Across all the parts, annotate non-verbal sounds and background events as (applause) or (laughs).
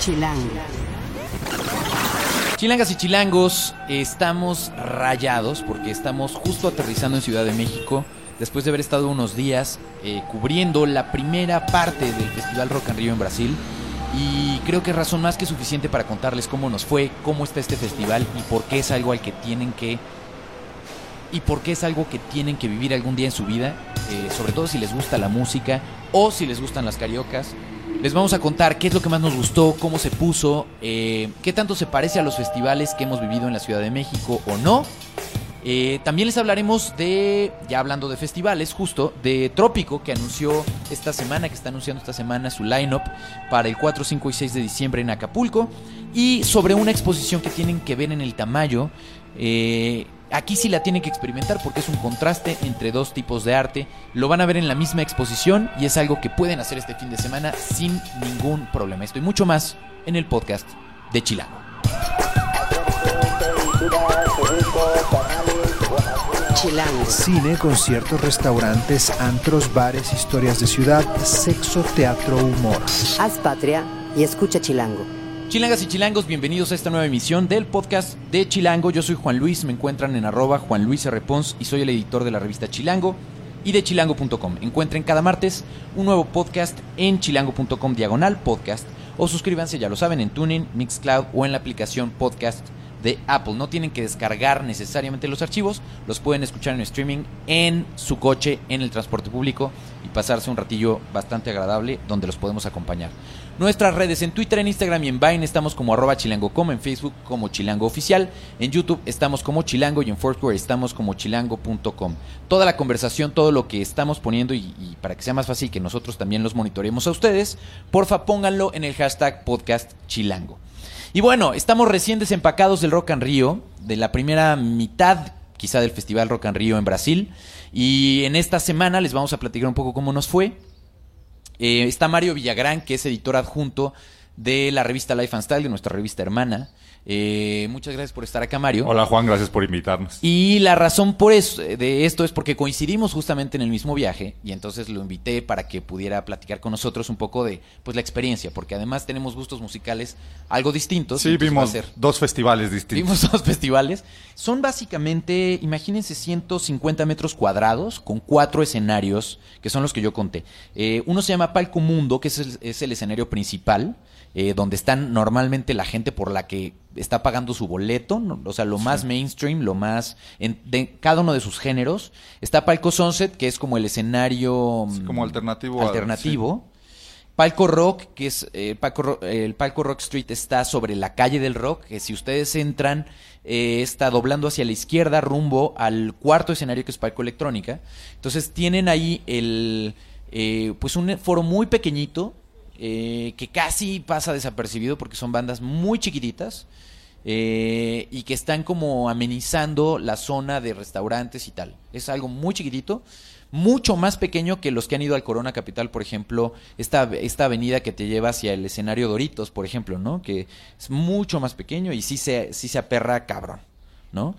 Chilango. Chilangas y chilangos, estamos rayados porque estamos justo aterrizando en Ciudad de México después de haber estado unos días eh, cubriendo la primera parte del Festival Rock and Rio en Brasil. Y creo que es razón más que suficiente para contarles cómo nos fue, cómo está este festival y por qué es algo al que tienen que y por qué es algo que tienen que vivir algún día en su vida, eh, sobre todo si les gusta la música o si les gustan las cariocas. Les vamos a contar qué es lo que más nos gustó, cómo se puso, eh, qué tanto se parece a los festivales que hemos vivido en la Ciudad de México o no. Eh, también les hablaremos de, ya hablando de festivales, justo, de Trópico, que anunció esta semana, que está anunciando esta semana su line-up para el 4, 5 y 6 de diciembre en Acapulco. Y sobre una exposición que tienen que ver en el Tamayo. Eh, Aquí sí la tienen que experimentar porque es un contraste entre dos tipos de arte. Lo van a ver en la misma exposición y es algo que pueden hacer este fin de semana sin ningún problema. Esto y mucho más en el podcast de Chilango. Chilango. Cine, conciertos, restaurantes, antros, bares, historias de ciudad, sexo, teatro, humor. Haz patria y escucha Chilango. Chilangas y chilangos, bienvenidos a esta nueva emisión del podcast de Chilango. Yo soy Juan Luis, me encuentran en arroba Juan Luis R. Pons y soy el editor de la revista Chilango y de chilango.com. Encuentren cada martes un nuevo podcast en chilango.com diagonal podcast o suscríbanse, ya lo saben, en Tuning, Mixcloud o en la aplicación podcast de Apple. No tienen que descargar necesariamente los archivos, los pueden escuchar en streaming en su coche, en el transporte público y pasarse un ratillo bastante agradable donde los podemos acompañar. Nuestras redes en Twitter, en Instagram y en Vine estamos como arroba chilango.com, en Facebook como chilango oficial, en YouTube estamos como chilango y en Foursquare estamos como chilango.com. Toda la conversación, todo lo que estamos poniendo y, para que sea más fácil que nosotros también los monitoreemos a ustedes, porfa pónganlo en el hashtag podcast chilango. Y bueno, estamos recién desempacados del Rock and Rio, de la primera mitad quizá del Festival Rock and Rio en Brasil. Y en esta semana les vamos a platicar un poco cómo nos fue. Eh, está Mario Villagrán, que es editor adjunto de la revista Life and Style, de nuestra revista hermana. Eh, muchas gracias por estar acá, Mario. Hola Juan, gracias por invitarnos. Y la razón por eso, de esto es porque coincidimos justamente en el mismo viaje y entonces lo invité para que pudiera platicar con nosotros un poco de pues la experiencia, porque además tenemos gustos musicales algo distintos. Sí, vimos ser- dos festivales distintos. Vimos (laughs) dos festivales. Son básicamente, imagínense, 150 metros cuadrados con cuatro escenarios, que son los que yo conté. Eh, uno se llama Palco Mundo, que es el, es el escenario principal, eh, donde están normalmente la gente por la que está pagando su boleto, ¿no? o sea, lo más mainstream, lo más en, de cada uno de sus géneros. Está Palco Sunset, que es como el escenario Es mm, como alternativo a- alternativo. Palco Rock, que es eh, Palco eh, el Palco Rock Street está sobre la calle del Rock, que si ustedes entran eh, está doblando hacia la izquierda rumbo al cuarto escenario que es Palco Electrónica. Entonces tienen ahí el eh, pues un foro muy pequeñito eh, que casi pasa desapercibido porque son bandas muy chiquititas eh, y que están como amenizando la zona de restaurantes y tal. Es algo muy chiquitito, mucho más pequeño que los que han ido al Corona Capital, por ejemplo, esta, esta avenida que te lleva hacia el escenario Doritos, por ejemplo, ¿no? Que es mucho más pequeño y sí se, sí se aperra cabrón, ¿no?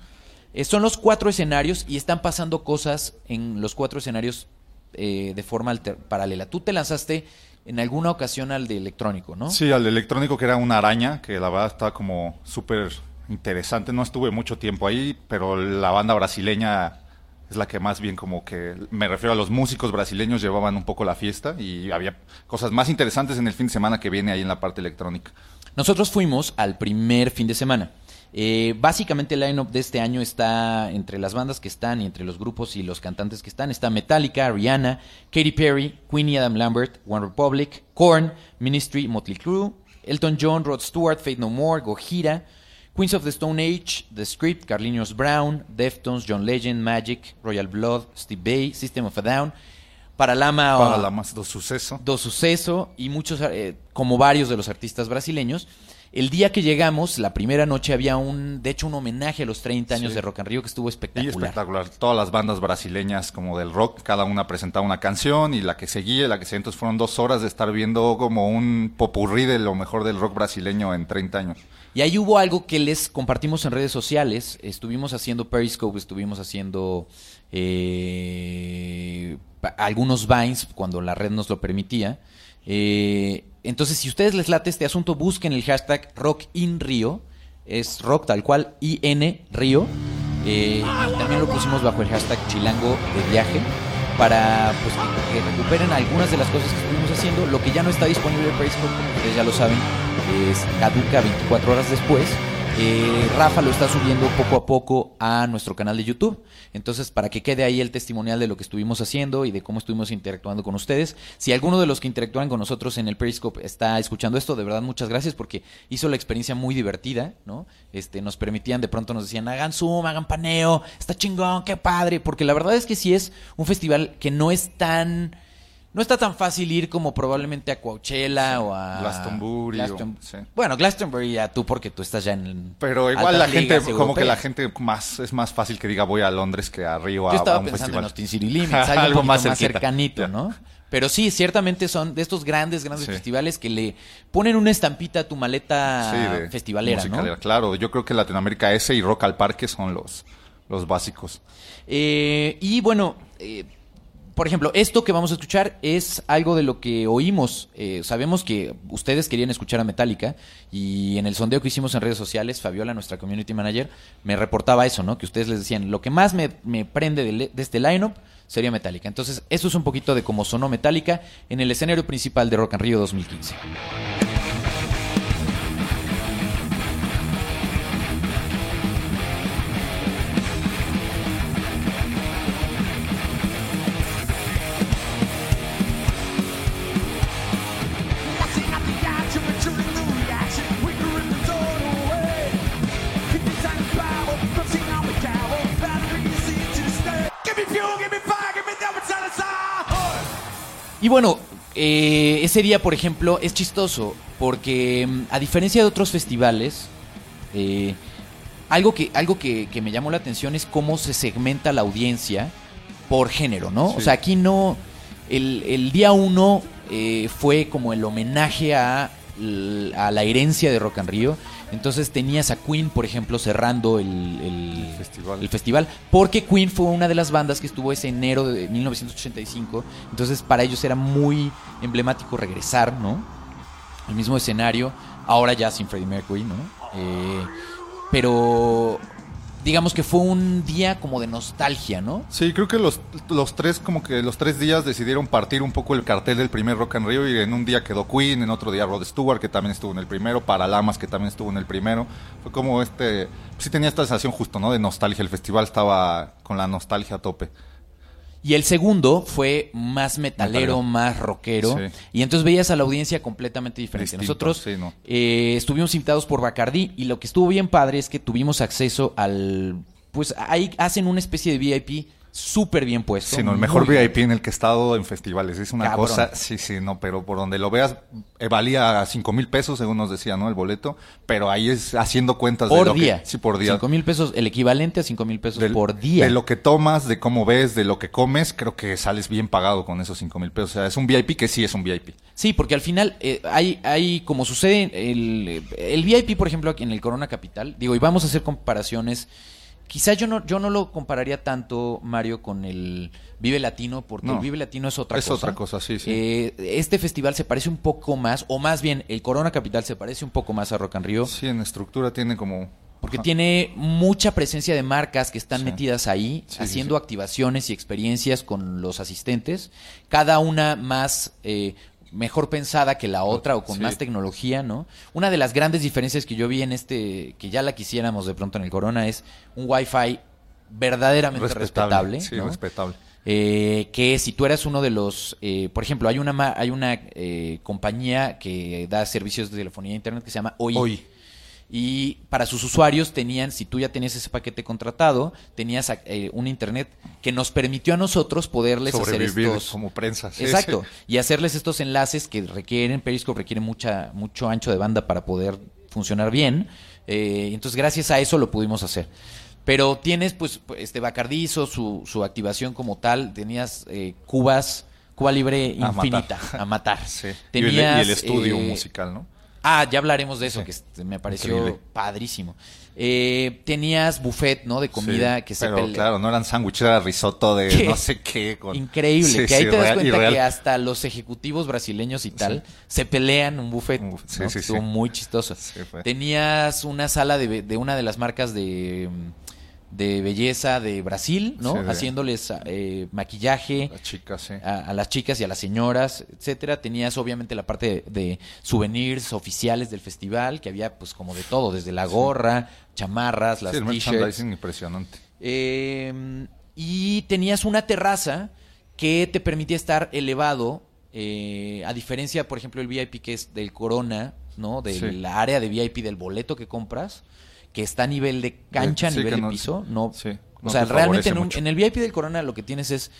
Eh, son los cuatro escenarios y están pasando cosas en los cuatro escenarios eh, de forma paralela. Tú te lanzaste en alguna ocasión al de electrónico, ¿no? Sí, al electrónico que era una araña, que la verdad está como súper interesante. No estuve mucho tiempo ahí, pero la banda brasileña es la que más bien como que, me refiero a los músicos brasileños, llevaban un poco la fiesta y había cosas más interesantes en el fin de semana que viene ahí en la parte electrónica. Nosotros fuimos al primer fin de semana. Eh, básicamente el line-up de este año está entre las bandas que están y entre los grupos y los cantantes que están. Está Metallica, Rihanna, Katy Perry, Queenie Adam Lambert, One Republic, Korn, Ministry, Motley Crue, Elton John, Rod Stewart, Fate No More, Gojira, Queens of the Stone Age, The Script, Carlinhos Brown, Deftones, John Legend, Magic, Royal Blood, Steve Bay, System of a Down, Paralama, do suceso. do Suceso y muchos, eh, como varios de los artistas brasileños. El día que llegamos, la primera noche había un, de hecho, un homenaje a los 30 años Sí. de Rock and Rio que estuvo Y espectacular. espectacular. Todas las bandas brasileñas como del rock, cada una presentaba una canción y la que seguía, la que seguía, entonces fueron dos horas de estar viendo como un popurrí de lo mejor del rock brasileño en 30 años. Y ahí hubo algo que les compartimos en redes sociales. Estuvimos haciendo Periscope, estuvimos haciendo eh, algunos Vines cuando la red nos lo permitía. Eh, entonces, si ustedes les late este asunto, busquen el hashtag Rock in Río. Es rock tal cual, IN Río. Eh, y también lo pusimos bajo el hashtag Chilango de viaje para pues, que, que recuperen algunas de las cosas que estuvimos haciendo. Lo que ya no está disponible en Facebook, como ustedes ya lo saben, es caduca 24 horas después. Eh, Rafa lo está subiendo poco a poco a nuestro canal de YouTube. Entonces, para que quede ahí el testimonial de lo que estuvimos haciendo y de cómo estuvimos interactuando con ustedes. Si alguno de los que interactúan con nosotros en el Periscope está escuchando esto, de verdad muchas gracias porque hizo la experiencia muy divertida, ¿no? Este, nos permitían, de pronto nos decían, hagan zoom, hagan paneo, está chingón, qué padre, porque la verdad es que sí es un festival que no es tan no está tan fácil ir como probablemente a Coachella o a Glastonbury o- sí. Bueno, Glastonbury ya tú porque tú estás ya en Pero igual la gente, como que la gente más, es más fácil que diga voy a Londres que a Río a, Yo estaba a un pensando festival. en los Teen City Limits, (laughs) algo, Algo más cercanito. ¿no? Pero sí, ciertamente son de estos grandes, grandes Sí. festivales que le ponen una estampita a tu maleta de festivalera, musicalera, ¿no? Claro, yo creo que Latinoamérica ese y Rock al Parque son los, los básicos. Eh, y bueno, eh, por ejemplo, esto que vamos a escuchar es algo de lo que oímos. Eh, sabemos que ustedes querían escuchar a Metallica y en el sondeo que hicimos en redes sociales, Fabiola, nuestra community manager, me reportaba eso, ¿no? Que ustedes les decían, lo que más me, me prende de, de este lineup sería Metallica. Entonces, eso es un poquito de cómo sonó Metallica en el escenario principal de Rock and Rio 2015. Bueno, eh, ese día, por ejemplo, es chistoso porque mm, a diferencia de otros festivales, eh, algo, que, algo que, que me llamó la atención es cómo se segmenta la audiencia por género, ¿no? O sea, aquí no... El, el día uno eh, fue como el homenaje a, a la herencia de Rock and Rio. Entonces tenías a Queen, por ejemplo, cerrando el, el- El festival. el festival, porque Queen fue una de las bandas que estuvo ese enero de 1985, entonces para ellos era muy emblemático regresar, ¿no? Al mismo escenario, ahora ya sin Freddie Mercury, ¿no? Eh, pero digamos que fue un día como de nostalgia, ¿no? Sí, creo que los, los tres, como que los tres días decidieron partir un poco el cartel del primer Rock and Rio y en un día quedó Queen, en otro día Rod Stewart, que también estuvo en el primero, Paralamas, que también estuvo en el primero. Fue como este, sí tenía esta sensación justo, ¿no? De nostalgia. El festival estaba con la nostalgia a tope. Y el segundo fue más metalero, Metalero. más rockero. Sí. Y entonces veías a la audiencia completamente diferente. Distinto, Nosotros sí, ¿no? eh, estuvimos invitados por Bacardí y lo que estuvo bien padre es que tuvimos acceso al... Pues ahí hacen una especie de VIP súper bien puesto. Sí, no, el mejor bien. VIP en el que he estado en festivales. Es una Cabrón. cosa, sí, sí, no, pero por donde lo veas, eh, valía cinco mil pesos, según nos decía, ¿no? El boleto, pero ahí es haciendo cuentas de Por lo día. que, sí, por día. Cinco mil pesos, el equivalente a cinco mil pesos Del- por día. De lo que tomas, de cómo ves, de lo que comes, creo que sales bien pagado con esos cinco mil pesos. O sea, es un VIP que sí es un VIP. Sí, porque al final eh, hay, hay, como sucede, el, el VIP, por ejemplo, aquí en el Corona Capital, digo, y vamos a hacer comparaciones. Quizá yo no, yo no lo compararía tanto, Mario, con el Vive Latino, porque No. el Vive Latino es otra Es cosa. otra cosa, sí, sí. Eh, este festival se parece un poco más, o más bien, el Corona Capital se parece un poco más a Rock and Rio, Sí, en estructura tiene como... porque Ajá. tiene mucha presencia de marcas que están Sí. metidas ahí, sí, haciendo sí. activaciones y experiencias con los asistentes, cada una más eh, mejor pensada que la otra o con Sí. más tecnología, ¿no? Una de las grandes diferencias que yo vi en este, que ya la quisiéramos de pronto en el Corona, es un Wi-Fi verdaderamente respetable, Sí, ¿no? respetable. Eh, que si tú eras uno de los, eh, por ejemplo, hay una hay una eh, compañía que da servicios de telefonía e internet que se llama OI. Hoy. Y para sus usuarios tenían, si tú ya tenías ese paquete contratado, tenías eh, un internet que nos permitió a nosotros poderles hacer estos como prensa. sí, Exacto. sí. (laughs) Y hacerles estos enlaces que requieren, Periscope requiere mucha, mucho ancho de banda para poder funcionar bien. Eh, entonces, gracias a eso lo pudimos hacer. Pero tienes, pues, este Bacardizo, su, su activación como tal, tenías eh, cubas, Cuba Libre A infinita, matar. a matar. (laughs) Sí. Y el- Tenías, y, el, estudio eh, musical, ¿no? Ah, ya hablaremos de eso, Sí. que me pareció Increíble. padrísimo. Eh, tenías buffet, ¿no? De comida Sí, que se Pero claro, no eran sándwiches, era risotto de ¿Qué? no sé qué. con- Increíble, Sí, que ahí te das real- cuenta que hasta los ejecutivos brasileños y tal se pelean un buffet. Un buffet, sí, ¿no? sí, Estuvo muy chistoso. Tenías una sala de, de una de las marcas de, de belleza de Brasil, ¿no? Sí, de- Haciéndoles eh, maquillaje La chica, sí. a, a las chicas y a las señoras, etcétera. Tenías obviamente la parte de, de souvenirs oficiales del festival, que había pues como de todo, desde la gorra, chamarras, las t-shirts. impresionante. Eh, y tenías una terraza que te permitía estar elevado, eh, a diferencia, por ejemplo, el VIP que es del Corona, ¿no? De Sí. la área de VIP del boleto que compras, que está a nivel de cancha, a Sí, nivel de no- piso, no. sí, o sea, te realmente en, un- en el VIP del Corona lo que tienes es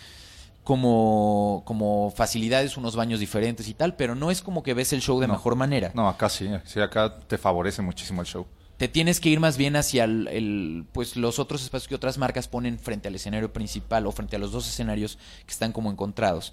como, como facilidades, unos baños diferentes y tal, pero no es como que ves el show de No. mejor manera. No, acá sí. Sí, acá te favorece muchísimo el show. Te tienes que ir más bien hacia el, el, pues los otros espacios que otras marcas ponen frente al escenario principal o frente a los dos escenarios que están como encontrados.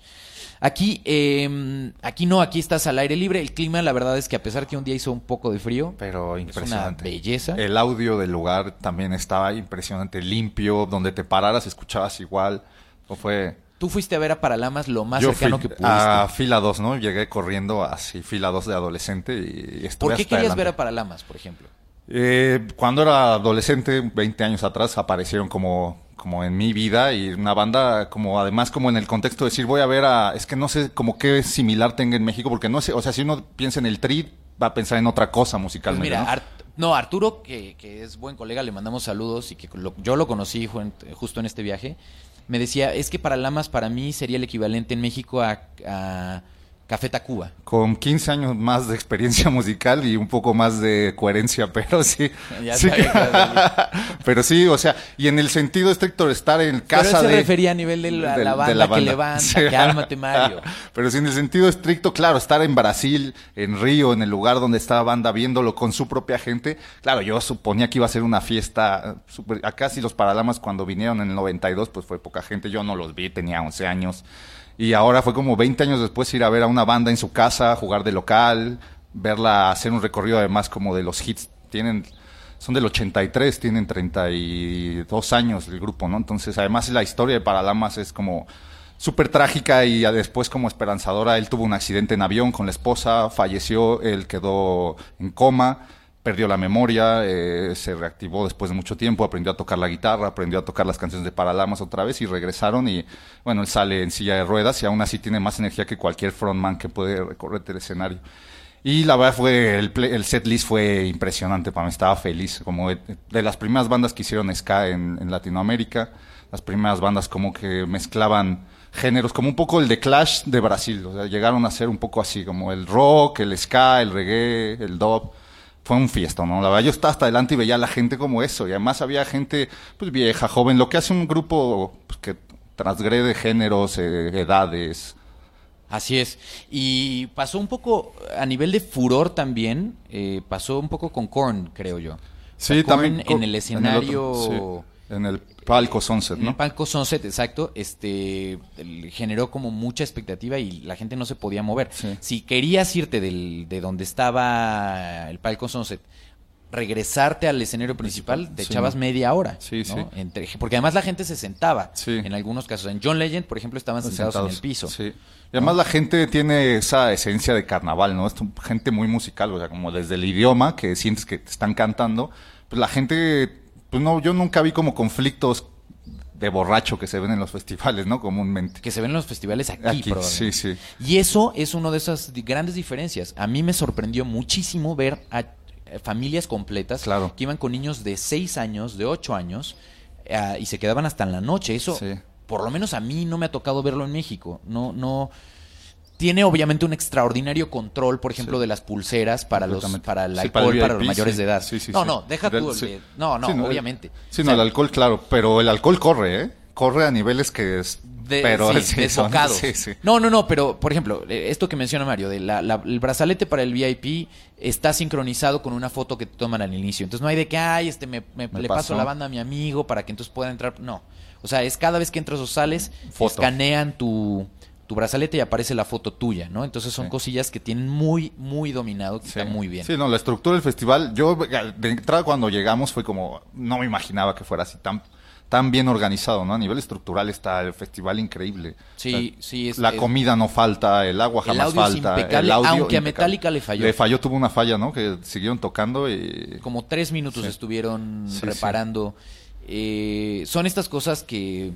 Aquí, eh, aquí no, aquí estás al aire libre. El clima, la verdad es que a pesar que un día hizo un poco de frío, Pero es una impresionante. belleza. El audio del lugar también estaba impresionante, limpio, donde te pararas escuchabas igual. O fue Tú fuiste a ver a Paralamas lo más yo cercano fui que pudiste. a fila 2, ¿no? Llegué corriendo así fila 2 de adolescente y estuve ¿Por qué hasta querías adelante. ver a Paralamas, por ejemplo? Eh, cuando era adolescente, 20 años atrás, aparecieron como, como en mi vida y una banda como además como en el contexto de decir voy a ver a, es que no sé como qué similar tenga en México, porque no sé, o sea, si uno piensa en el tri, va a pensar en otra cosa Pues musicalmente. mira, ¿no? Art- no, Arturo, que, que es buen colega, le mandamos saludos y que lo- yo lo conocí ju- justo en este viaje, me decía, es que Paralamas para mí sería el equivalente en México a, a Café Tacuba. Con 15 años más de experiencia (laughs) musical y un poco más de coherencia, (laughs) pero sí. (laughs) Ya sí. que pero sí, o sea, y en el sentido estricto de estar en Pero casa él se de... refería a nivel de la, de- la de banda que levanta, Sí. cálmate Mario. Pero sí, en el sentido estricto, claro, estar en Brasil, en Río, en el lugar donde estaba banda, viéndolo con su propia gente. Claro, yo suponía que iba a ser una fiesta. eh, super- acá sí los Paralamas cuando vinieron en el 92, pues fue poca gente. Yo no los vi, tenía 11 años. Y ahora fue como 20 años después ir a ver a una banda en su casa, jugar de local, verla hacer un recorrido además como de los hits. Tienen son del 83, tienen 32 años el grupo, ¿no? Entonces, además la historia de Paralamas es como súper trágica y después como esperanzadora. Él tuvo un accidente en avión con la esposa, falleció, él quedó en coma, perdió la memoria, eh, se reactivó después de mucho tiempo, aprendió a tocar la guitarra, aprendió a tocar las canciones de Paralamas otra vez y regresaron y bueno, él sale en silla de ruedas y aún así tiene más energía que cualquier frontman que puede recorrer el escenario. Y la verdad fue, el, play- el set list fue impresionante para mí, estaba feliz, como de, las primeras bandas que hicieron ska en, en Latinoamérica, las primeras bandas como que mezclaban géneros, como un poco el de Clash de Brasil, o sea, llegaron a ser un poco así, como el rock, el ska, el reggae, el dub, fue un fiesta, ¿no? La verdad yo estaba hasta adelante y veía a la gente como eso, y además había gente pues vieja, joven, lo que hace un grupo pues, que transgrede géneros, eh, edades, Así es. Y pasó un poco a nivel de furor también, eh, pasó un poco con Korn, creo yo. Sí, Korn también co- en el escenario... otro, sí, en el palco Sunset, En el ¿no? palco Sunset, exacto, este generó como mucha expectativa y la gente no se podía mover. Sí. Si querías irte del, de donde estaba el palco Sunset, regresarte al escenario principal, te Sí, echabas no. media hora. Sí, ¿no? sí. Entre- porque además la gente se sentaba. Sí. En algunos casos. En John Legend, por ejemplo, estaban sentados, en el piso. Sí. Y además la gente tiene esa esencia de carnaval, ¿no? Es gente muy musical, o sea, como desde el idioma que sientes que te están cantando, pues la gente, pues no, yo nunca vi como conflictos de borracho que se ven en los festivales, ¿no? Comúnmente. Que se ven en los festivales aquí, Aquí, probablemente. sí, sí. Y eso es una de esas grandes diferencias. A mí me sorprendió muchísimo ver a eh, familias completas Claro. que iban con niños de 6 años, de 8 años, eh, y se quedaban hasta en la noche. Eso, Sí. por lo menos a mí no me ha tocado verlo en México. No, no. Tiene obviamente un extraordinario control, por ejemplo, Sí. de las pulseras para los para el alcohol, para para, el los VIP, mayores sí. de edad. Sí, sí, no, sí. no, deja tú el No, no, obviamente. Sí, O no, el alcohol, claro, pero el alcohol corre, ¿eh? Corre a niveles que es... de, pero sí, (laughs) sí, son- desbocados. No, no, no, pero por ejemplo, eh, esto que menciona Mario, de la- la- el brazalete para el VIP está sincronizado con una foto que te toman al inicio. Entonces no hay de que, ay, este, me, me- Me le paso la banda a mi amigo para que entonces pueda entrar. No. O sea, es cada vez que entras o sales, Foto. escanean tu, tu brazalete y aparece la foto tuya, ¿no? Entonces son Sí. cosillas que tienen muy, muy dominado, que está muy bien. Sí, no, la estructura del festival, yo de entrada cuando llegamos fue como, no me imaginaba que fuera así tan, tan bien organizado, ¿no? A nivel estructural está el festival increíble. Sí, sí, es- la comida no falta, el agua El jamás es falta. impecable, el audio aunque a impecable. Metallica le falló. Le falló, tuvo una falla, ¿no? Que siguieron tocando y... como tres minutos Sí. estuvieron Sí, reparando. Eh, son estas cosas que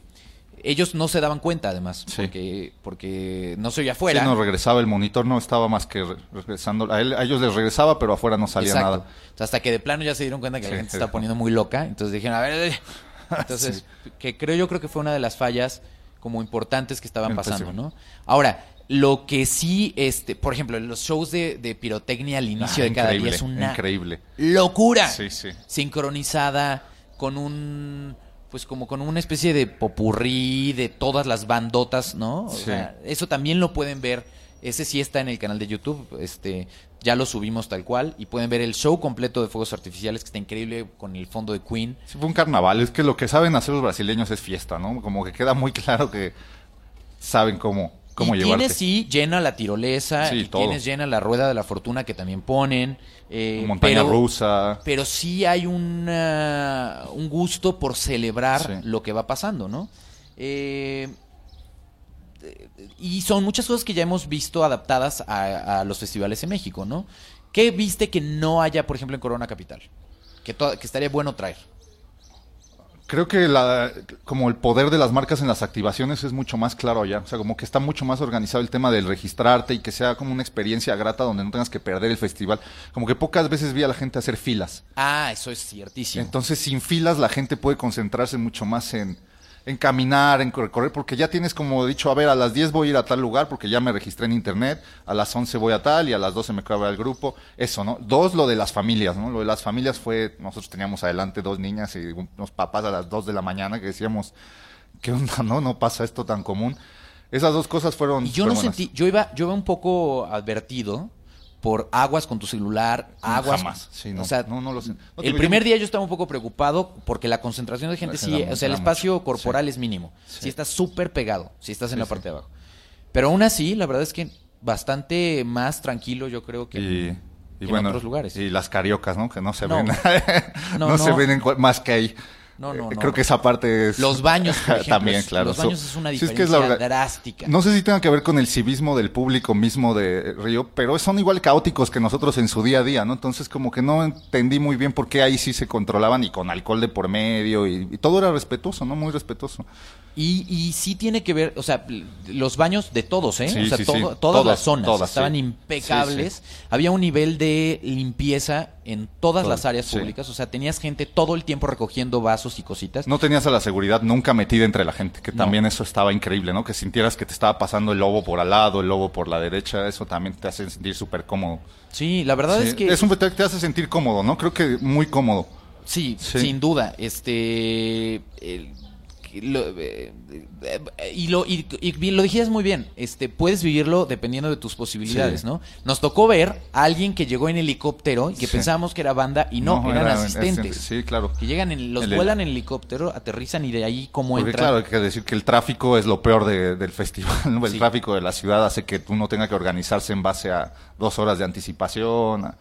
ellos no se daban cuenta, además, Sí. porque, porque no se oía afuera. Sí, no regresaba, el monitor no estaba más que re- regresando. A, él- a ellos les regresaba, pero afuera no salía Exacto. nada. O sea, hasta que de plano ya se dieron cuenta que la gente se está poniendo muy loca. Entonces dijeron, a ver. (laughs) Entonces, que creo yo creo que fue una de las fallas como importantes que estaban pasando. ¿no? Ahora, lo que sí, este, por ejemplo, los shows de, de pirotecnia al inicio Ah, de cada día es una increíble. locura. Sí, sí. Sincronizada con un pues como con una especie de popurrí de todas las bandotas, ¿no? O Sí. sea, eso también lo pueden ver. Ese sí está en el canal de YouTube. Este, ya lo subimos tal cual. Y pueden ver el show completo de fuegos artificiales, que está increíble con el fondo de Queen. Sí, fue un carnaval. Es que lo que saben hacer los brasileños es fiesta, ¿no? Como que queda muy claro que saben cómo, cómo y llevarte. tienes sí llena la tirolesa, Sí, y todo. tienes llena la rueda de la fortuna que también ponen. eh, Montaña pero- rusa. pero sí hay una- un gusto por celebrar Sí. lo que va pasando, ¿no? Eh, y son muchas cosas que ya hemos visto adaptadas a, a los festivales en México, ¿no? ¿Qué viste que no haya, por ejemplo, en Corona Capital? Que estaría bueno traer. Creo que la, como el poder de las marcas en las activaciones es mucho más claro allá. O sea, como que está mucho más organizado el tema del registrarte y que sea como una experiencia grata donde no tengas que perder el festival. Como que pocas veces vi a la gente hacer filas. Ah, eso es ciertísimo. Entonces, sin filas, la gente puede concentrarse mucho más en, en caminar, en recorrer, porque ya tienes como dicho, a ver, a las 10 voy a ir a tal lugar porque ya me registré en internet, a las 11 voy a tal y a las 12 me acaba el grupo. Eso, ¿no? Dos, lo de las familias, ¿no? Lo de las familias fue, nosotros teníamos adelante dos niñas y unos papás a las 2 de la mañana que decíamos, ¿qué onda, no? No pasa esto tan común. Esas dos cosas fueron... Y yo no sentí, yo iba, yo iba un poco advertido por aguas con tu celular, aguas. Jamás, sí, no, o sea, no, no lo sé. No, el primer día yo estaba un poco preocupado porque la concentración de gente Se sí, da o sea, el espacio mucho, corporal sí. es mínimo. Sí. Si estás súper pegado, si estás en Sí, la sí. parte de abajo. Pero aún así, la verdad es que bastante más tranquilo yo creo que, y, en bueno, otros lugares. y las cariocas, ¿no? Que no se No. ven, (laughs) No, no, se ven en más que ahí. No, no, Eh, no, Creo no. que esa parte es... Los baños, por (laughs) ejemplo, También, claro. los baños es una sí, que diferencia la drástica. No sé si tenga que ver con el civismo del público mismo de Río, pero son igual caóticos que nosotros en su día a día, ¿no? Entonces como que no entendí muy bien por qué ahí sí se controlaban y con alcohol de por medio y, y todo era respetuoso, ¿no? Muy respetuoso. Y, y sí tiene que ver, o sea, los baños de todos, ¿eh? Sí, o sea, sí, todo- sí. todas Todas, las zonas todas, estaban impecables. Había un nivel de limpieza en todas Todo, las áreas sí. públicas. O sea, tenías gente todo el tiempo recogiendo vasos y cositas. No tenías a la seguridad nunca metida entre la gente, que No. también eso estaba increíble, ¿no? Que sintieras que te estaba pasando el lobo por al lado, el lobo por la derecha, eso también te hace sentir súper cómodo. Sí, la verdad Sí, es que... un festival que te hace sentir cómodo, ¿no? Creo que muy cómodo. Sí, Sí. sin duda. Este. el- lo- eh, eh, y lo y, lo dijiste muy bien este puedes vivirlo dependiendo de tus posibilidades Sí. no nos tocó ver a alguien que llegó en helicóptero y que Sí. pensábamos que era banda y no, eran era- asistentes Sí, claro. que llegan en, los El- vuelan en helicóptero aterrizan y de ahí cómo entran claro, hay que decir que el tráfico es lo peor de- del festival, ¿no? El Sí. tráfico de la ciudad hace que uno tenga que organizarse en base a dos horas de anticipación.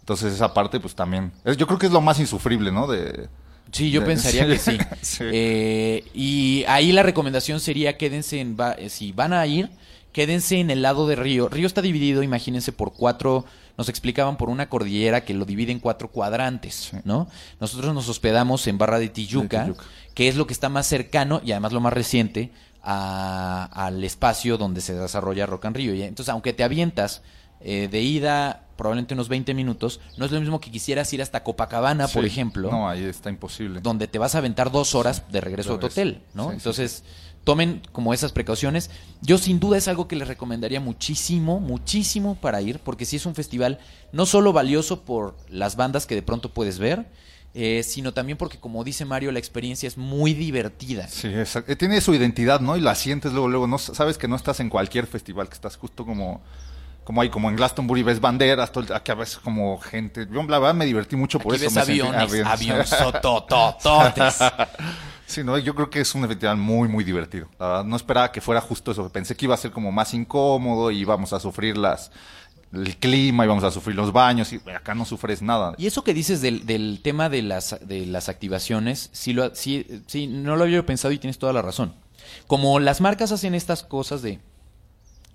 Entonces esa parte pues también... es- yo creo que es lo más insufrible, ¿no? De, Sí, yo pensaría que sí. (laughs) Sí. Eh, y ahí la recomendación sería quédense en, va- eh, si van a ir, quédense en el lado de Río. Río está dividido, imagínense, por cuatro, nos explicaban por una cordillera que lo divide en cuatro cuadrantes, Sí. ¿no? Nosotros nos hospedamos en Barra de Tijuca, De Tijuca. que es lo que está más cercano y además lo más reciente a- al espacio donde se desarrolla Rock and Rio. Y Entonces, aunque te avientas eh, de ida probablemente unos 20 minutos, no es lo mismo que quisieras ir hasta Copacabana, por ejemplo No, ahí está imposible. donde te vas a aventar dos horas de regreso a tu hotel, ¿no? Entonces, tomen como esas precauciones. Yo sin duda es algo que les recomendaría muchísimo, muchísimo para ir, porque sí es un festival no solo valioso por las bandas que de pronto puedes ver, eh, sino también porque, como dice Mario, la experiencia es muy divertida. Sí, exacto. Eh, Tiene su identidad, ¿no? Y la sientes luego, luego. No, sabes que no estás en cualquier festival, que estás justo como, como hay como en Glastonbury ves banderas, todo aquí a veces como gente. Yo la verdad me divertí mucho por Aquí eso. ves aviones, aviones. avionzototototes. (laughs) Sí, no, yo creo que es un festival muy, muy divertido. La verdad, no esperaba que fuera justo eso. Pensé que iba a ser como más incómodo y íbamos a sufrir las el clima, íbamos a sufrir los baños y acá no sufres nada. Y eso que dices del, del tema de las, de las activaciones, sí, lo, sí, sí, no lo había pensado y tienes toda la razón. Como las marcas hacen estas cosas de...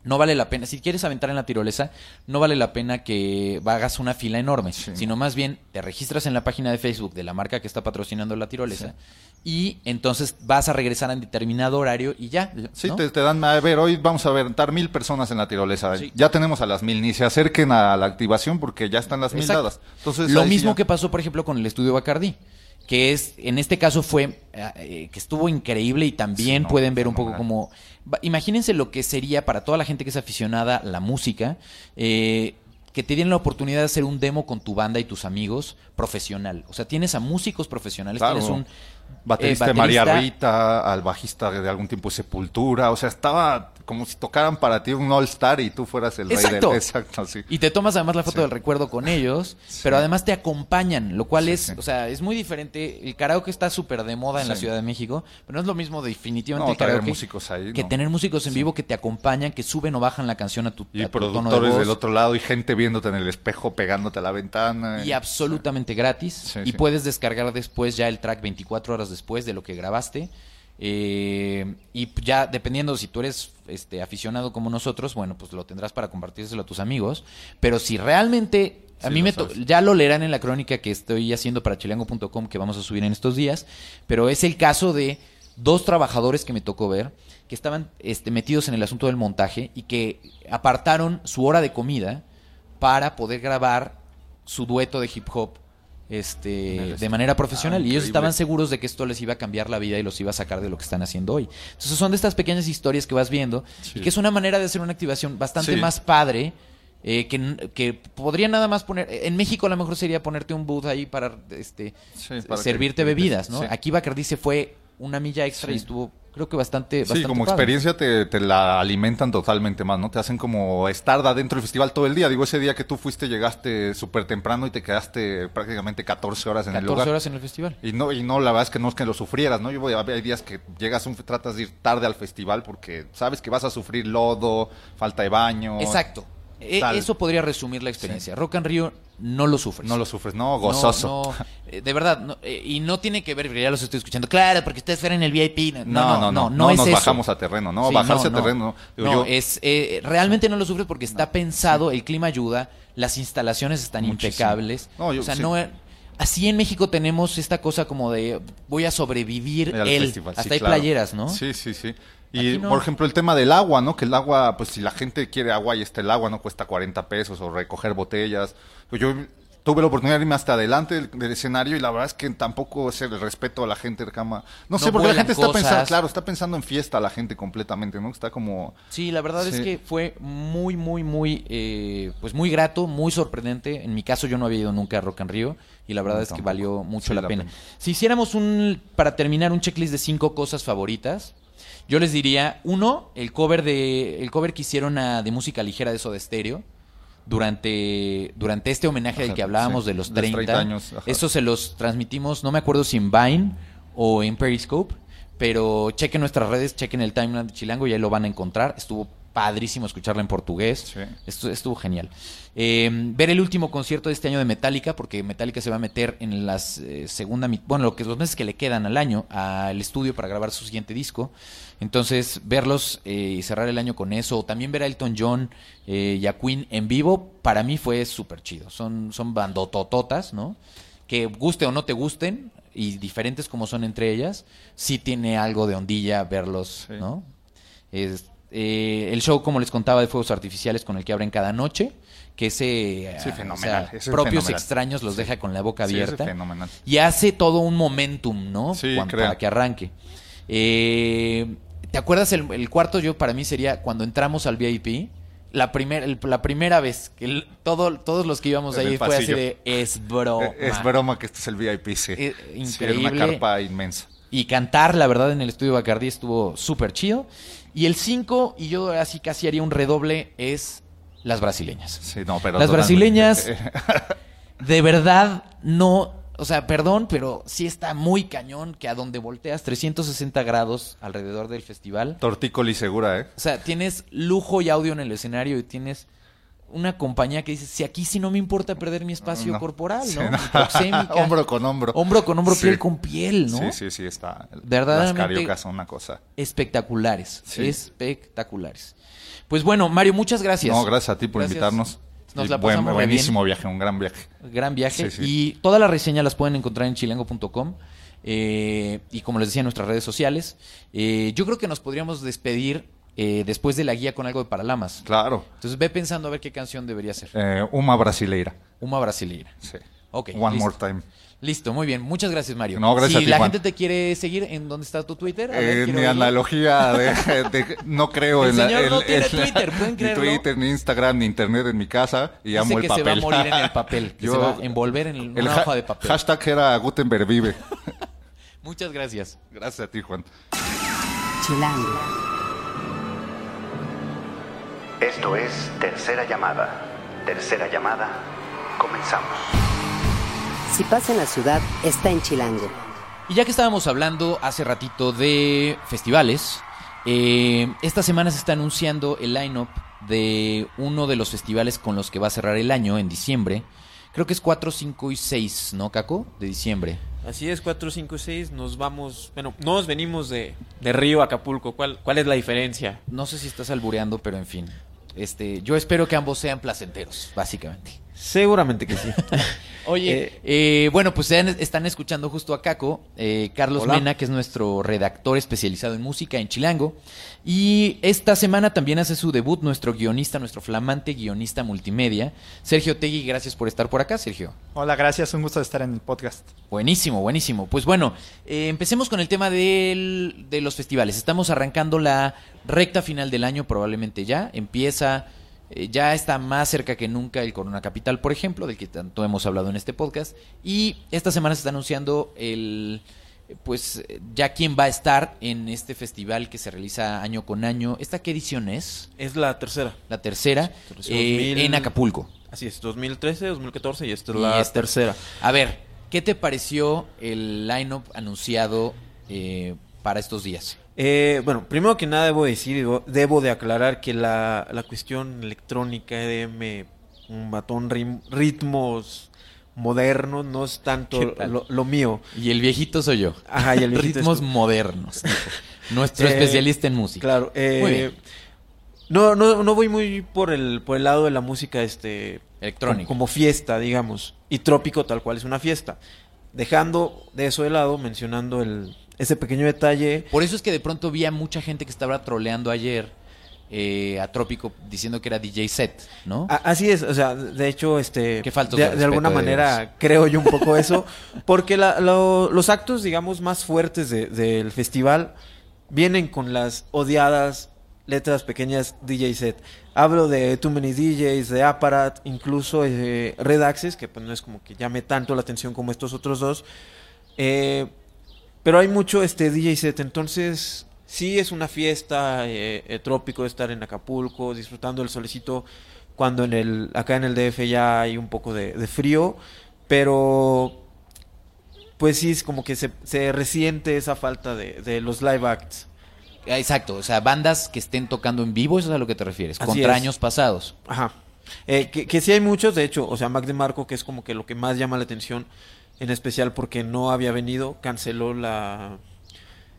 No vale la pena, si quieres aventar en la tirolesa, no vale la pena que hagas una fila enorme, Sí. sino más bien te registras en la página de Facebook de la marca que está patrocinando la tirolesa y entonces vas a regresar en determinado horario y ya. Sí, ¿no? te, te dan, a ver, hoy vamos a aventar mil personas en la tirolesa. Sí. Ya tenemos a las mil, ni se acerquen a la activación porque ya están las mil dadas. Entonces, Lo mismo ya- que pasó, por ejemplo, con el estudio Bacardí, que es, en este caso fue, eh, eh, que estuvo increíble y también Sí, no, pueden ver un poco como, imagínense lo que sería para toda la gente que es aficionada a la música, eh, que te den la oportunidad de hacer un demo con tu banda y tus amigos profesional. O sea, tienes a músicos profesionales, Claro. tienes un Baterista eh, de María Rita, al bajista de algún tiempo de Sepultura, o sea, estaba como si tocaran para ti un All Star y tú fueras el Exacto. rey del... Exacto, sí. Y te tomas además la foto Sí. del recuerdo con ellos, Sí. pero además te acompañan, lo cual Sí, es, o sea, es muy diferente. El karaoke está súper de moda en la. Ciudad de México, pero no es lo mismo definitivamente No, el karaoke músicos ahí, que no. tener músicos en vivo que te acompañan, que suben o bajan la canción a tu, Y a tu tono de productores voz. del otro lado y gente viéndote en el espejo, pegándote a la ventana. Y absolutamente gratis. Y puedes descargar después ya el track 24 horas después de lo que grabaste. Eh, y ya dependiendo si tú eres este, aficionado como nosotros, bueno, pues lo tendrás para compartírselo a tus amigos. Pero si realmente... A Sí, mí me to- ya lo leerán en la crónica que estoy haciendo para chilango.com que vamos a subir en estos días, pero es el caso de dos trabajadores que me tocó ver que estaban este, metidos en el asunto del montaje y que apartaron su hora de comida para poder grabar su dueto de hip hop este, de manera profesional. Ah, y ellos estaban seguros de que esto les iba a cambiar la vida y los iba a sacar de lo que están haciendo hoy. Entonces son de estas pequeñas historias que vas viendo Sí. y que es una manera de hacer una activación bastante Sí. más padre. eh, que, que podría nada más poner. En México a lo mejor sería ponerte un booth ahí para este Sí, para que- servirte que- bebidas, ¿no? Aquí Bacardi se fue una milla extra y estuvo, creo que bastante. Sí, como padre. experiencia te, te la alimentan totalmente más, ¿no? Te hacen como estar adentro del festival todo el día. Digo, ese día que tú fuiste llegaste súper temprano y te quedaste prácticamente 14 horas en el 14 lugar. horas en el festival. Y no, y no, la verdad es que no es que lo sufrieras, ¿no? Yo voy a hay días que llegas, un, tratas de ir tarde al festival porque sabes que vas a sufrir lodo, falta de baño. Exacto. E- tal. Eso podría resumir la experiencia. Rock and Rio no lo sufres. No lo sufres, no, gozoso. no, eh, de verdad, no, eh, y no tiene que ver, ya los estoy escuchando. Claro, porque ustedes fueron en el VIP. No, No, no, no, es nos eso. bajamos a terreno, no, Sí, bajarse a terreno. Digo, yo- es eh, realmente no lo sufres porque está pensado, el clima ayuda, las instalaciones están Muchísimo. impecables. No, yo- o sea, sí. no así en México tenemos esta cosa como de voy a sobrevivir él. festival, sí, Hasta hay claro. playeras, ¿no? Sí, sí, sí. Y no. por ejemplo el tema del agua, ¿no? Que el agua, pues si la gente quiere agua y está el agua, no cuesta 40 pesos o recoger botellas. Yo tuve la oportunidad de irme hasta adelante del, del escenario y la verdad es que tampoco es el respeto a la gente de cama. No, No sé, porque la gente está pensando, claro, está pensando en fiesta la gente completamente, ¿no? Está como... Sí, la verdad es que fue muy, muy, muy, eh, pues muy grato, muy sorprendente. En mi caso yo no había ido nunca a Rock and Rio y la verdad No, es que valió mucho Sí, la, la pena. pena. Si hiciéramos un, para terminar, un checklist de cinco cosas favoritas, yo les diría, uno, el cover de, el cover que hicieron a- de música ligera de Soda Stereo durante, durante este homenaje del Ajá, que hablábamos sí, de los de los 30. 30 años. Eso se los transmitimos, no me acuerdo si en Vine o en Periscope, pero chequen nuestras redes, chequen el timeline de Chilango y ahí lo van a encontrar. Estuvo padrísimo escucharla en portugués. Sí. Estu- estuvo genial. Eh, ver el último concierto de este año de Metallica, porque Metallica se va a meter en las eh, segunda bueno, lo que los meses que le quedan al año al estudio para grabar su siguiente disco. Entonces, verlos eh, y cerrar el año con eso, o también ver a Elton John eh, y a Queen en vivo, para mí fue súper chido. Son, son bandotototas, ¿no? Que guste o no te gusten, y diferentes como son entre ellas, sí tiene algo de ondilla verlos, Sí. ¿no? Es- eh, el show, como les contaba, de fuegos artificiales con el que abren cada noche, que ese, Sí, ah, fenomenal, o sea, ese es propios fenomenal. extraños los deja con la boca Sí, abierta y hace todo un momentum, ¿no? Sí, Cuan- creo. para que arranque. Eh, ¿Te acuerdas el, el cuarto? Yo para mí sería cuando entramos al VIP. La, primer, el- la primera vez que el- todo, todos los que íbamos ahí fue así de es broma. Eh, Es broma que este es el VIP, sí. Eh, Sí, era una increíble. carpa inmensa. Y cantar, la verdad, en el estudio Bacardi estuvo súper chido. Y el 5, y yo así casi haría un redoble, es las brasileñas. Sí, no, pero Las brasileñas, (laughs) de verdad, no. O sea, perdón, pero sí está muy cañón que a donde volteas 360 grados alrededor del festival. Tortícoli segura, ¿eh? O sea, tienes lujo y audio en el escenario y tienes una compañía que dice, si aquí sí no me importa perder mi espacio No. corporal, Sí, ¿no? (laughs) hombro con hombro. Hombro con hombro, Sí. piel con piel, ¿no? Sí, sí, sí, está. Verdaderamente- Las cariocas son una cosa. Espectaculares, Sí. espectaculares. Pues bueno, Mario, muchas gracias. No, gracias a ti por Gracias. invitarnos. Nos la pasamos buenísimo viaje, un gran viaje. Gran viaje. Y todas las reseñas las pueden encontrar en chilango.com. eh, y como les decía, en nuestras redes sociales. Eh, yo creo que nos podríamos despedir eh, después de la guía con algo de Paralamas. Claro. Entonces ve pensando a ver qué canción debería ser. Eh, uma brasileira. Uma brasileira. Sí. Ok, One listo. more time. Listo, muy bien. Muchas gracias, Mario. No, gracias si a ti, la Juan. gente te quiere seguir, ¿en dónde está tu Twitter? A ver, Eh, quiero mi analogía de, de- no creo El en la- señor no en- tiene en la- Twitter, ¿pueden (laughs) ni creerlo? Twitter, ni Instagram, ni internet en mi casa y Dice amo el que papel. se va a morir en el papel, que (laughs) Yo- se va a envolver en el- el una ha- hoja de papel. Hashtag era Gutenberg vive. (laughs) Muchas gracias. Gracias a ti, Juan. Chilango. Esto es Tercera Llamada. Tercera Llamada, comenzamos. Si pasa en la ciudad, está en Chilango. Y ya que estábamos hablando hace ratito de festivales, eh, esta semana se está anunciando el line-up de uno de los festivales con los que va a cerrar el año en diciembre. Creo que es 4, 5 y 6, ¿no, Caco? De diciembre. Así es, 4, 5, 6, nos vamos, bueno, nos venimos de, de Río a Acapulco. ¿Cuál, ¿Cuál es la diferencia? No sé si estás albureando, pero en fin. Este, yo espero que ambos sean placenteros, básicamente. Seguramente que sí. (laughs) Oye, eh, bueno, pues están escuchando justo a Caco, eh, Carlos Hola. Mena, que es nuestro redactor especializado en música en Chilango. Y esta semana también hace su debut nuestro guionista, nuestro flamante guionista multimedia, Sergio Tegui. Gracias por estar por acá, Sergio. Hola, gracias, un gusto estar en el podcast. Buenísimo, buenísimo. Pues bueno, eh, empecemos con el tema del- de los festivales. Estamos arrancando la recta final del año, probablemente ya. Empieza, eh, ya está más cerca que nunca el Corona Capital, por ejemplo, del que tanto hemos hablado en este podcast. Y esta semana se está anunciando el, eh, pues eh, ya quién va a estar en este festival que se realiza año con año. ¿Esta qué edición es? es la tercera. La tercera, Tercera, eh, 2000. en Acapulco. Así es, 2013, 2014 y esta es Y la esta- tercera. A ver, ¿qué te pareció el line-up anunciado eh, para estos días? Eh, bueno, primero que nada debo decir, debo, de aclarar que la, la cuestión electrónica, EDM, un batón, rim- ritmos modernos, no es ¿Qué tanto lo, lo mío. Y el viejito soy yo. Ajá, y el viejito Ritmos es modernos. (laughs) Nuestro Eh, especialista en música. Claro, eh, Muy bien. No, no, no voy muy por el, por el lado de la música este Electrónica. Como, como fiesta, digamos. Y trópico tal cual es una fiesta. Dejando de eso de lado, mencionando el, ese pequeño detalle. Por eso es que de pronto vi a mucha gente que estaba troleando ayer eh, a Trópico diciendo que era DJ set, ¿no? Así es, o sea, de hecho, este, de, de de alguna de manera creo yo un poco eso, (laughs) porque la- lo- los actos, digamos, más fuertes de- del festival vienen con las odiadas letras pequeñas DJ set. Hablo de Too Many DJs, de Apparat, incluso eh, Red Access, que pues no es como que llame tanto la atención como estos otros dos. Eh, pero hay mucho este DJ set, entonces sí es una fiesta eh, eh, trópico estar en Acapulco, disfrutando del solecito, cuando en el acá en el DF ya hay un poco de, de frío, pero pues sí es como que se, se resiente esa falta de, de los live acts. Ah, Exacto, o sea, bandas que estén tocando en vivo, eso es a lo que te refieres, Así contra es. años pasados. Ajá. Eh, que, que sí hay muchos, de hecho, o sea, Mac de Marco, que es como que lo que más llama la atención, en especial porque no había venido, canceló la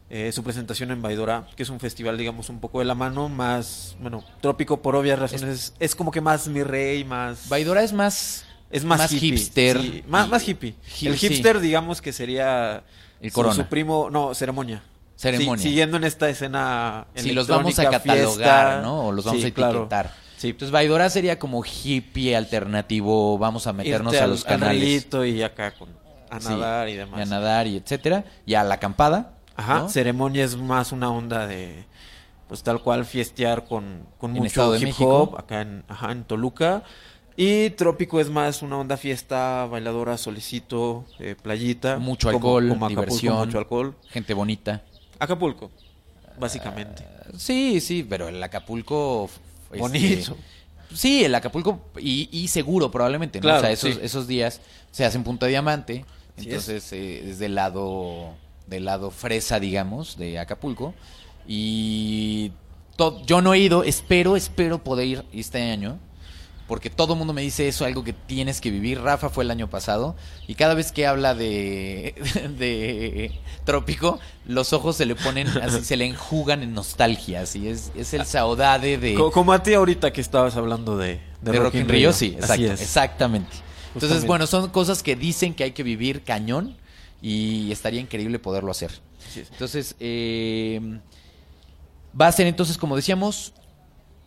eh, su presentación en Baidora, que es un festival, digamos, un poco de la mano, más, bueno, trópico por obvias razones, es, como que más mi rey, más... Baidora es más, es más, hippie, hipster. sí, más, más hippie. Hi- El sí. hipster, digamos, que sería... El su- Corona. Su, primo, no, ceremonia. Ceremonia. Sí, siguiendo en esta escena Si los vamos a catalogar, fiesta. ¿no? O los vamos Sí, a claro. etiquetar. Sí. Entonces, Baidora sería como hippie alternativo, vamos a meternos Irte a los al canales. y acá con, a Sí, nadar y demás. Y a nadar y etcétera. Y a la acampada. Ajá, ¿no? ceremonia es más una onda de, pues tal cual fiestear con, con En mucho hip hop acá en, ajá, en Toluca. Y trópico es más una onda fiesta, bailadora, solecito, eh, playita. Mucho como- alcohol, como Acapulco, diversión. Mucho alcohol. Gente bonita. Acapulco, básicamente. Sí, sí, pero el Acapulco. este, Bonito. Sí, el Acapulco y, y seguro probablemente, ¿no? Claro, o sea, esos, sí. esos días se hacen punta diamante, entonces eh, es del lado del lado fresa, digamos, de Acapulco y yo no he ido, espero, espero poder ir este año. Porque todo el mundo me dice eso, algo que tienes que vivir. Rafa fue el año pasado y cada vez que habla de, (laughs) de trópico, los ojos se le ponen así, se le enjugan en nostalgia. Así es, es el saudade de, Co- Como a ti ahorita que estabas hablando de, de Rock in Rio, sí, exacto, exactamente. Entonces, bueno, son cosas que dicen que hay que vivir cañón y estaría increíble poderlo hacer. Entonces, eh, va a ser entonces, como decíamos,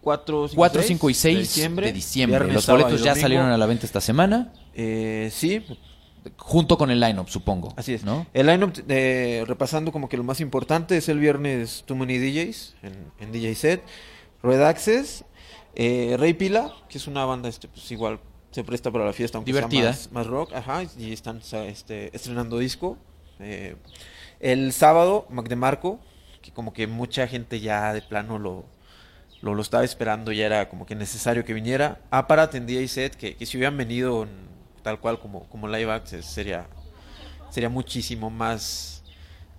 4, 4, 5 y 6 de diciembre. viernes, Los boletos ya salieron a la venta esta semana, Eh, sí, junto con el line-up, supongo. así es. ¿no? El lineup, eh, repasando como que lo más importante, es el viernes Too Many DJs en, en DJ Set, Red Access, eh, Rey Pila, que es una banda este, pues igual se presta para la fiesta, aunque Divertida. sea más, más rock, ajá, y están este, estrenando disco. Eh, el sábado, Mac que como que mucha gente ya de plano lo, lo, lo estaba esperando, ya era como que necesario que viniera. Aparat en DJ Set, que, que si hubieran venido en- tal cual como, como live access, sería, sería muchísimo más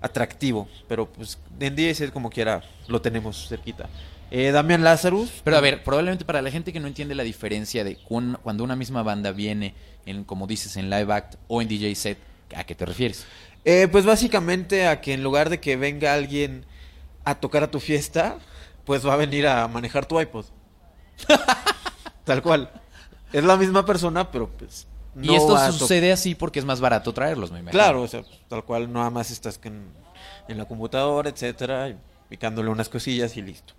atractivo. Pero pues en Set como quiera lo tenemos cerquita. Eh, Damian Lazarus. Pero a ver, probablemente para la gente que no entiende la diferencia de cuan- cuando una misma banda viene, en, como dices, en live act o en DJ set, ¿a qué te refieres? Eh, pues básicamente a que en lugar de que venga alguien a tocar a tu fiesta, pues va a venir a manejar tu iPod. (laughs) Tal cual. Es la misma persona, pero pues... y no esto va a to- sucede así porque es más barato traerlos, me imagino. Claro, o sea, tal cual nada más estás en, en la computadora, etcétera, y picándole unas cosillas y listo.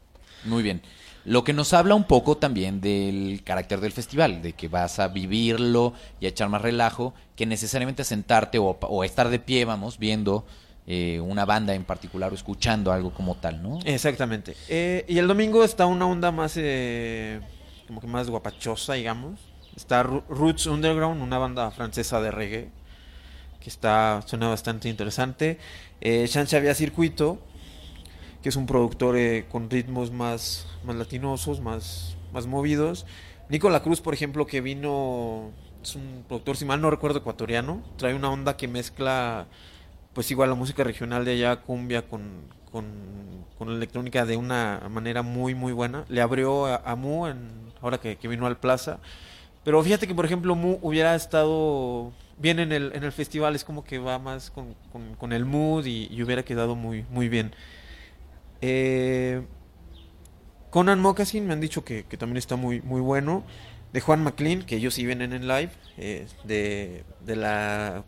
Muy bien. Lo que nos habla un poco también del carácter del festival, de que vas a vivirlo y a echar más relajo, que necesariamente sentarte o, estar de pie, vamos, viendo eh, una banda en particular o escuchando algo como tal, ¿no? Exactamente. Eh, y el domingo está una onda más, eh, como que más guapachosa, digamos. Está Roots Underground, una banda francesa de reggae, que está, suena bastante interesante. Eh, Sean Xavier Circuito, que es un productor eh, con ritmos más, más latinosos, más, más movidos. Nicola Cruz, por ejemplo, que vino, es un productor, si mal no recuerdo, ecuatoriano. Trae una onda que mezcla, pues igual la música regional de allá, cumbia, con, con, con la electrónica de una manera muy, muy buena. Le abrió a, a Mu ahora que, que vino al Plaza. Pero fíjate que, por ejemplo, Mu hubiera estado bien en el, en el festival, es como que va más con, con- con el mood y, y hubiera quedado muy, muy bien. Eh, Conan Moccasin me han dicho que, que también está muy, muy bueno. De Juan McLean, que ellos sí vienen en live. eh, de, de la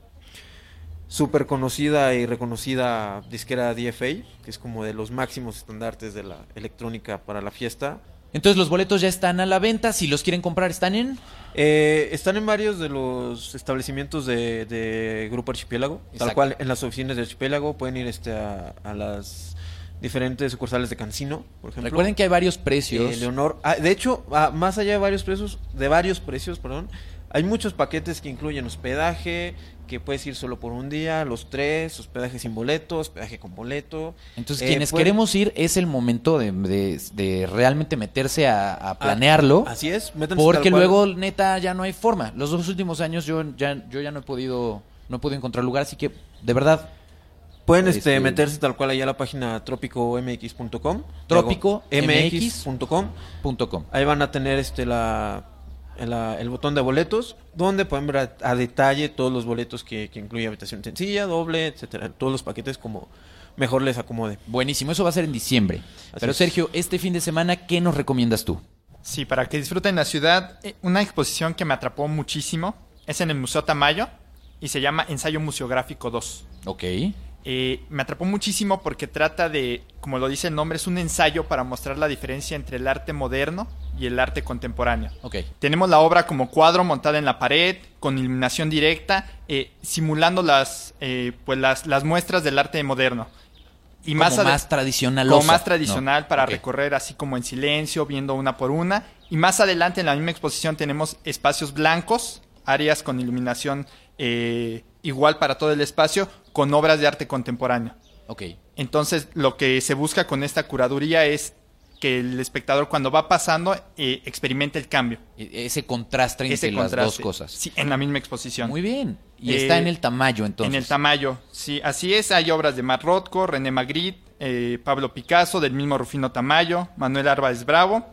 súper conocida y reconocida disquera DFA, que es como de los máximos estandartes de la electrónica para la fiesta. Entonces los boletos ya están a la venta, si los quieren comprar están en... Eh, están en varios de los establecimientos de, de Grupo Archipiélago. Tal cual, en las oficinas de Archipiélago pueden ir este, a, a las diferentes sucursales de Cancino, por ejemplo. Recuerden que hay varios precios. Eh, Leonor. Ah, de hecho, ah, más allá de varios precios, de varios precios, perdón, hay muchos paquetes que incluyen hospedaje, que puedes ir solo por un día, los tres, hospedaje sin boleto, hospedaje con boleto. Entonces, Eh, quienes queremos ir, es el momento de, de- de realmente meterse a, a planearlo. Así es, métanse Porque luego, neta, ya no hay forma. Los dos últimos años yo ya, yo ya no he podido no he podido encontrar lugar, así que, de verdad, Pueden este, este- meterse tal cual ahí a la página trópicomx.com. Trópico mx.com. punto com. Ahí van a tener este la, la- el botón de boletos, donde pueden ver a, a detalle todos los boletos que, que incluye habitación sencilla, doble, etcétera, todos los paquetes como mejor les acomode. Buenísimo, eso va a ser en diciembre. Así Pero es. Sergio, este fin de semana, ¿qué nos recomiendas tú? Sí, para que disfruten la ciudad, eh, una exposición que me atrapó muchísimo es en el Museo Tamayo y se llama Ensayo Museográfico 2. Ok. Eh, me atrapó muchísimo porque trata de, como lo dice el nombre, es un ensayo para mostrar la diferencia entre el arte moderno y el arte contemporáneo. Tenemos la obra como cuadro montada en la pared, con iluminación directa, eh, simulando las, eh, pues las, las muestras del arte moderno. Y Más, más, tradicional. como más tradicional para recorrer así como en silencio, viendo una por una. Y más adelante en la misma exposición tenemos espacios blancos, áreas con iluminación eh, igual para todo el espacio, con obras de arte contemporáneo. Ok. Entonces lo que se busca con esta curaduría es que el espectador cuando va pasando eh, experimente el cambio. E- Ese contraste entre Ese las dos cosas. Sí, en la misma exposición. Muy bien. Y Eh, está en el tamaño, entonces. En el tamaño, sí, así es. Hay obras de Matt Rothko, René Magritte, eh, Pablo Picasso, del mismo Rufino Tamayo, Manuel Álvarez Bravo.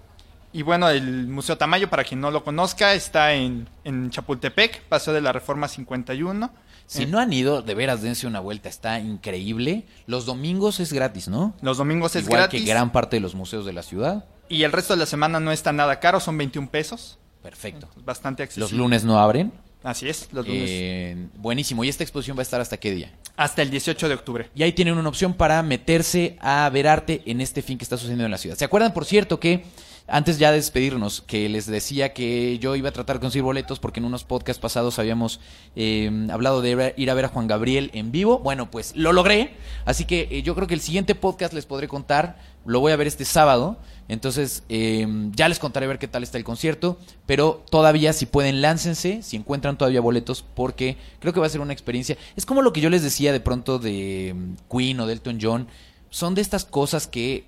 Y bueno, el Museo Tamayo, para quien no lo conozca, está en, en Chapultepec, Paseo de la Reforma 51. Si Eh, no han ido, de veras dense una vuelta, está increíble. Los domingos es gratis, ¿no? Los domingos es Igual gratis. que gran parte de los museos de la ciudad. Y el resto de la semana no está nada caro, son 21 pesos. Perfecto. Bastante accesible. Los lunes no abren. Así es, los lunes. Eh, buenísimo. ¿Y esta exposición va a estar hasta qué día? Hasta el 18 de octubre. Y ahí tienen una opción para meterse a ver arte en este fin que está sucediendo en la ciudad. ¿Se acuerdan, por cierto, que antes ya de despedirnos, que les decía que yo iba a tratar de conseguir boletos porque en unos podcasts pasados habíamos eh, hablado de ir a- ver a Juan Gabriel en vivo? Bueno, pues lo logré. Así que eh, yo creo que el siguiente podcast les podré contar. Lo voy a ver este sábado. Entonces, eh, ya les contaré ver qué tal está el concierto. Pero todavía, si pueden, láncense. Si encuentran todavía boletos, porque creo que va a ser una experiencia. Es como lo que yo les decía de pronto de mm, Queen o de Elton John. Son de estas cosas que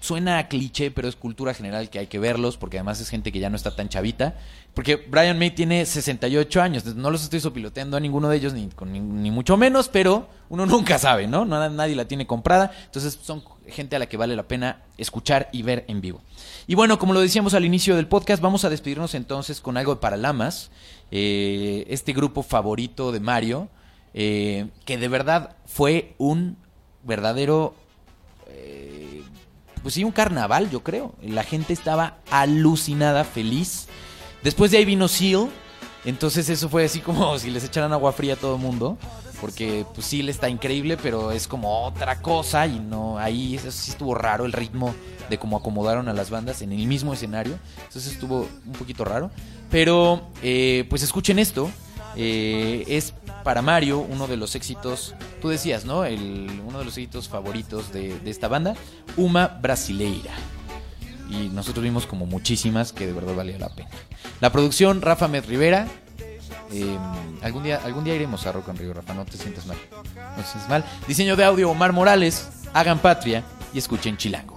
suena a cliché, pero es cultura general que hay que verlos, porque además es gente que ya no está tan chavita. Porque Brian May tiene 68 años, no los estoy sopiloteando a ninguno de ellos, ni, ni, mucho menos, pero uno (laughs) nunca sabe, ¿no? No- Nadie la tiene comprada, entonces son gente a la que vale la pena escuchar y ver en vivo. Y bueno, como lo decíamos al inicio del podcast, vamos a despedirnos entonces con algo de Paralamas, eh, este grupo favorito de Mario, eh, que de verdad fue un verdadero eh, pues sí, un carnaval, yo creo. La gente estaba alucinada, feliz. Después de ahí vino Seal. Entonces eso fue así como (laughs) si les echaran agua fría a todo el mundo. Porque pues Seal está increíble, pero es como otra cosa. Y no, ahí eso sí estuvo raro el ritmo de cómo acomodaron a las bandas en el mismo escenario. Entonces estuvo un poquito raro. Pero eh, pues escuchen esto. Eh, es para Mario uno de los éxitos, tú decías, ¿no? El, uno de los éxitos favoritos de, de esta banda, Uma Brasileira. Y nosotros vimos como muchísimas que de verdad valía la pena. La producción, Rafa Med Rivera. Eh, algún, día, algún día iremos a Rock en Río, Rafa, no te sientas mal. No mal. Diseño de audio, Omar Morales. Hagan patria y escuchen Chilango.